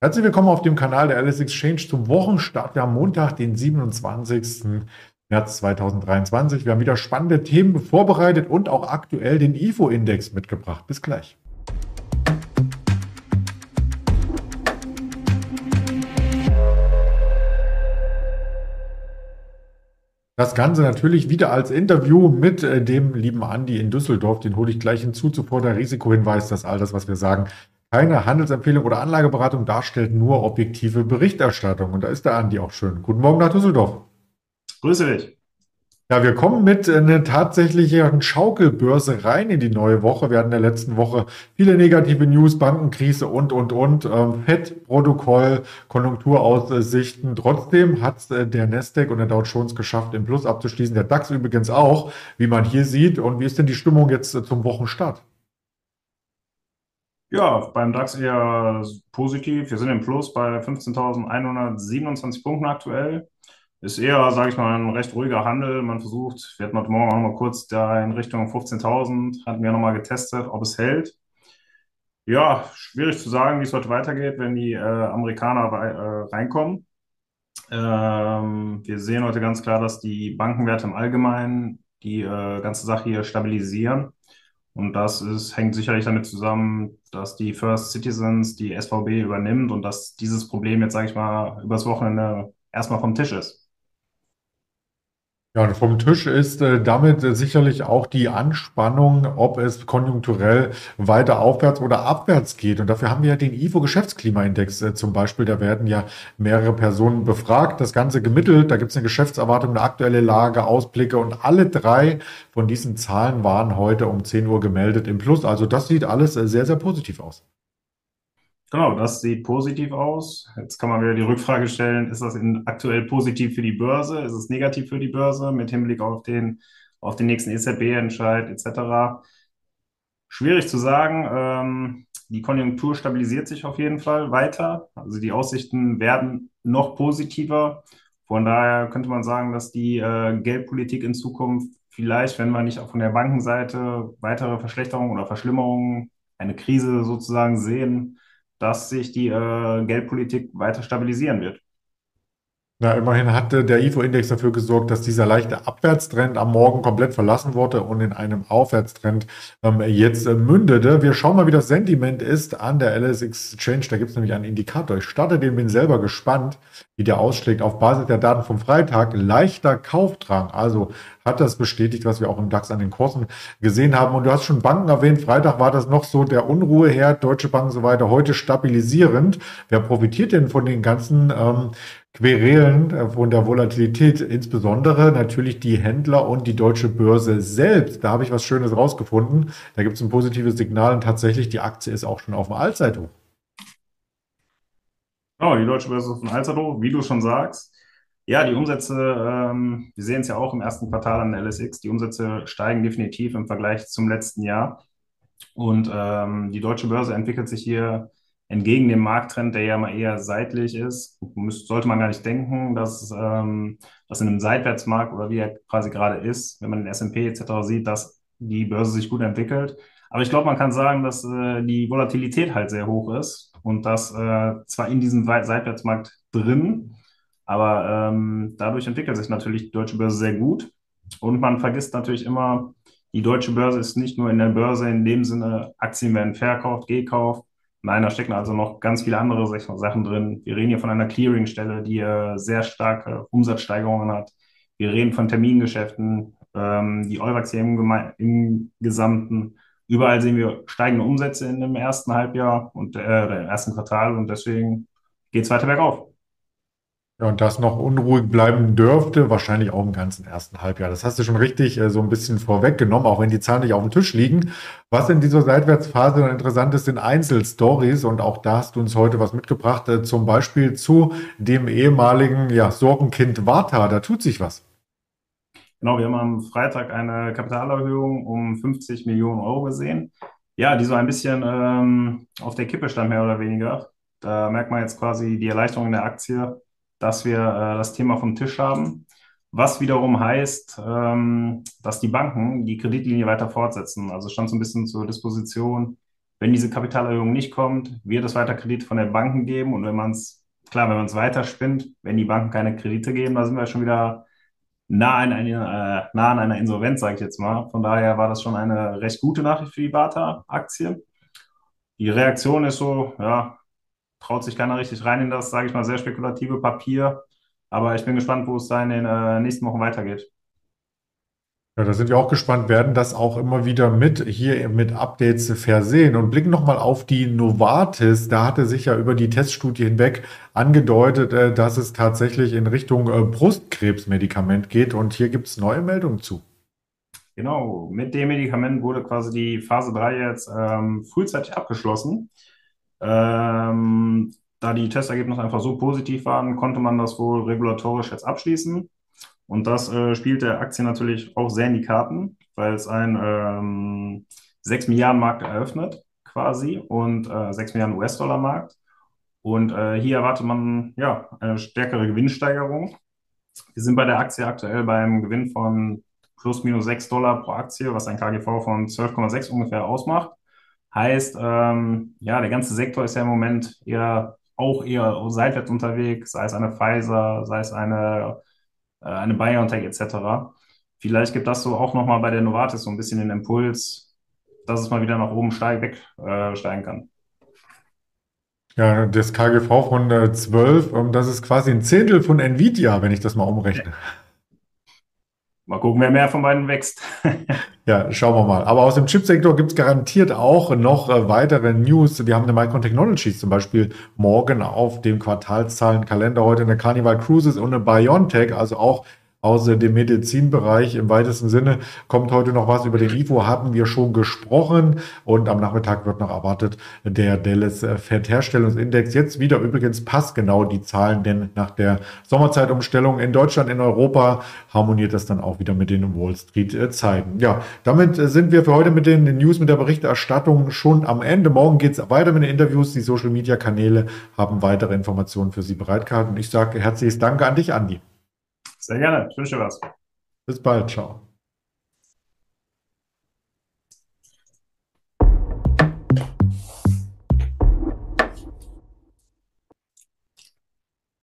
Herzlich willkommen auf dem Kanal der Alice Exchange zum Wochenstart. Wir haben Montag, den 27. März 2023. Wir haben wieder spannende Themen vorbereitet und auch aktuell den IFO-Index mitgebracht. Bis gleich. Das Ganze natürlich wieder als Interview mit äh, dem lieben Andi in Düsseldorf. Den hole ich gleich hinzu. Zuvor der Risikohinweis, dass all das, was wir sagen, keine Handelsempfehlung oder Anlageberatung darstellt, nur objektive Berichterstattung. Und da ist der Andi auch schön. Guten Morgen nach Düsseldorf. Grüße dich. Ja, wir kommen mit einer tatsächlichen Schaukelbörse rein in die neue Woche. Wir hatten in der letzten Woche viele negative News, Bankenkrise und, und, und, ähm, FED-Protokoll, Konjunkturaussichten. Trotzdem hat äh, der Nasdaq und der Dow Jones geschafft, im Plus abzuschließen. Der DAX übrigens auch, wie man hier sieht. Und wie ist denn die Stimmung jetzt äh, zum Wochenstart? Ja, beim DAX eher positiv. Wir sind im Plus bei 15.127 Punkten aktuell. Ist eher, sage ich mal, ein recht ruhiger Handel. Man versucht, wir hatten heute Morgen auch mal kurz da in Richtung 15.000, hatten wir nochmal getestet, ob es hält. Ja, schwierig zu sagen, wie es heute weitergeht, wenn die äh, Amerikaner äh, reinkommen. Ähm, wir sehen heute ganz klar, dass die Bankenwerte im Allgemeinen die äh, ganze Sache hier stabilisieren. Und das ist, hängt sicherlich damit zusammen, dass die First Citizens die SVB übernimmt und dass dieses Problem jetzt, sage ich mal, übers Wochenende erstmal vom Tisch ist. Ja, und vom Tisch ist äh, damit äh, sicherlich auch die Anspannung, ob es konjunkturell weiter aufwärts oder abwärts geht. Und dafür haben wir ja den IFO Geschäftsklimaindex äh, zum Beispiel. Da werden ja mehrere Personen befragt, das Ganze gemittelt. Da gibt es eine Geschäftserwartung, eine aktuelle Lage, Ausblicke und alle drei von diesen Zahlen waren heute um 10 Uhr gemeldet im Plus. Also das sieht alles äh, sehr, sehr positiv aus. Genau, das sieht positiv aus. Jetzt kann man wieder die Rückfrage stellen, ist das in, aktuell positiv für die Börse? Ist es negativ für die Börse mit Hinblick auf den, auf den nächsten EZB-Entscheid etc.? Schwierig zu sagen. Ähm, die Konjunktur stabilisiert sich auf jeden Fall weiter. Also die Aussichten werden noch positiver. Von daher könnte man sagen, dass die äh, Geldpolitik in Zukunft vielleicht, wenn wir nicht auch von der Bankenseite weitere Verschlechterungen oder Verschlimmerungen, eine Krise sozusagen sehen, dass sich die äh, Geldpolitik weiter stabilisieren wird. Na, immerhin hatte der IFO-Index dafür gesorgt, dass dieser leichte Abwärtstrend am Morgen komplett verlassen wurde und in einem Aufwärtstrend ähm, jetzt äh, mündete. Wir schauen mal, wie das Sentiment ist an der LS Exchange. Da gibt es nämlich einen Indikator. Ich starte den, bin selber gespannt, wie der ausschlägt. Auf Basis der Daten vom Freitag leichter Kaufdrang. Also hat das bestätigt, was wir auch im DAX an den Kursen gesehen haben. Und du hast schon Banken erwähnt. Freitag war das noch so der Unruheherd, Deutsche Bank und so weiter. Heute stabilisierend. Wer profitiert denn von den ganzen ähm, Querelen äh, von der Volatilität, insbesondere natürlich die Händler und die deutsche Börse selbst. Da habe ich was Schönes rausgefunden. Da gibt es ein positives Signal und tatsächlich die Aktie ist auch schon auf dem Allzeithoch. Genau, die deutsche Börse ist auf dem Allzeithoch, wie du schon sagst. Ja, die Umsätze, ähm, wir sehen es ja auch im ersten Quartal an der LSX, die Umsätze steigen definitiv im Vergleich zum letzten Jahr. Und ähm, die deutsche Börse entwickelt sich hier entgegen dem Markttrend, der ja mal eher seitlich ist, sollte man gar nicht denken, dass, ähm, dass in einem Seitwärtsmarkt oder wie er quasi gerade ist, wenn man den S&P etc. sieht, dass die Börse sich gut entwickelt. Aber ich glaube, man kann sagen, dass äh, die Volatilität halt sehr hoch ist und dass äh, zwar in diesem Seitwärtsmarkt drin, aber ähm, dadurch entwickelt sich natürlich die deutsche Börse sehr gut. Und man vergisst natürlich immer, die deutsche Börse ist nicht nur in der Börse in dem Sinne, Aktien werden verkauft, gekauft, Nein, da stecken also noch ganz viele andere Sachen drin. Wir reden hier von einer Clearingstelle, die äh, sehr starke Umsatzsteigerungen hat. Wir reden von Termingeschäften, ähm, die Euwax hier im, im, Gesamten. Überall sehen wir steigende Umsätze in dem ersten Halbjahr und äh, im ersten Quartal und deswegen geht es weiter bergauf. Ja, und das noch unruhig bleiben dürfte, wahrscheinlich auch im ganzen ersten Halbjahr. Das hast du schon richtig äh, so ein bisschen vorweggenommen, auch wenn die Zahlen nicht auf dem Tisch liegen. Was in dieser Seitwärtsphase dann interessant ist, sind Einzelstories. Und auch da hast du uns heute was mitgebracht, äh, zum Beispiel zu dem ehemaligen ja, Sorgenkind Warta. Da tut sich was. Genau, wir haben am Freitag eine Kapitalerhöhung um 50 Millionen Euro gesehen. Ja, die so ein bisschen ähm, auf der Kippe stand, mehr oder weniger. Da merkt man jetzt quasi die Erleichterung in der Aktie dass wir äh, das Thema vom Tisch haben, was wiederum heißt, ähm, dass die Banken die Kreditlinie weiter fortsetzen. Also stand so ein bisschen zur Disposition Wenn diese Kapitalerhöhung nicht kommt, wird es weiter Kredite von den Banken geben. Und wenn man es, klar, wenn man es weiter spinnt, wenn die Banken keine Kredite geben, da sind wir schon wieder nah an, eine, äh, nah an einer Insolvenz, sage ich jetzt mal. Von daher war das schon eine recht gute Nachricht für die Bata-Aktie. Die Reaktion ist so, ja, traut sich keiner richtig rein in das, sage ich mal, sehr spekulative Papier. Aber ich bin gespannt, wo es da in den äh, nächsten Wochen weitergeht. Ja, da sind wir auch gespannt, werden das auch immer wieder mit hier mit Updates versehen und blicken nochmal auf die Novartis. Da hatte sich ja über die Teststudie hinweg angedeutet, äh, dass es tatsächlich in Richtung äh, Brustkrebsmedikament geht und hier gibt es neue Meldungen zu. Genau, mit dem Medikament wurde quasi die Phase 3 jetzt ähm, frühzeitig abgeschlossen. Ähm, da die Testergebnisse einfach so positiv waren, konnte man das wohl regulatorisch jetzt abschließen. Und das äh, spielt der Aktie natürlich auch sehr in die Karten, weil es ein ähm, 6 Milliarden Markt eröffnet quasi und äh, 6 Milliarden US-Dollar Markt. Und äh, hier erwartet man ja eine stärkere Gewinnsteigerung. Wir sind bei der Aktie aktuell beim Gewinn von plus minus 6 Dollar pro Aktie, was ein KGV von 12,6 ungefähr ausmacht. Heißt, ähm, ja, der ganze Sektor ist ja im Moment eher auch eher seitwärts unterwegs, sei es eine Pfizer, sei es eine äh, eine BioNTech etc. Vielleicht gibt das so auch nochmal bei der Novartis so ein bisschen den Impuls, dass es mal wieder nach oben steig, wegsteigen äh, kann. Ja, das KGV von äh, 12, ähm, das ist quasi ein Zehntel von Nvidia, wenn ich das mal umrechne. Mal gucken, wer mehr von beiden wächst. ja, schauen wir mal. Aber aus dem Chipsektor gibt es garantiert auch noch äh, weitere News. Wir haben eine Micron Technologies zum Beispiel morgen auf dem Quartalszahlenkalender heute eine Carnival Cruises und eine BioNTech, also auch aus dem Medizinbereich im weitesten Sinne. Kommt heute noch was über den IFO, haben wir schon gesprochen. Und am Nachmittag wird noch erwartet der Dallas Fettherstellungsindex. Jetzt wieder übrigens passt genau die Zahlen, denn nach der Sommerzeitumstellung in Deutschland, in Europa harmoniert das dann auch wieder mit den Wall Street Zeiten. Ja, damit sind wir für heute mit den News, mit der Berichterstattung schon am Ende. Morgen geht es weiter mit den Interviews. Die Social Media Kanäle haben weitere Informationen für Sie bereitgehalten. Ich sage herzliches Danke an dich, Andi. Sehr gerne. Ich wünsche dir was. Bis bald. Ciao.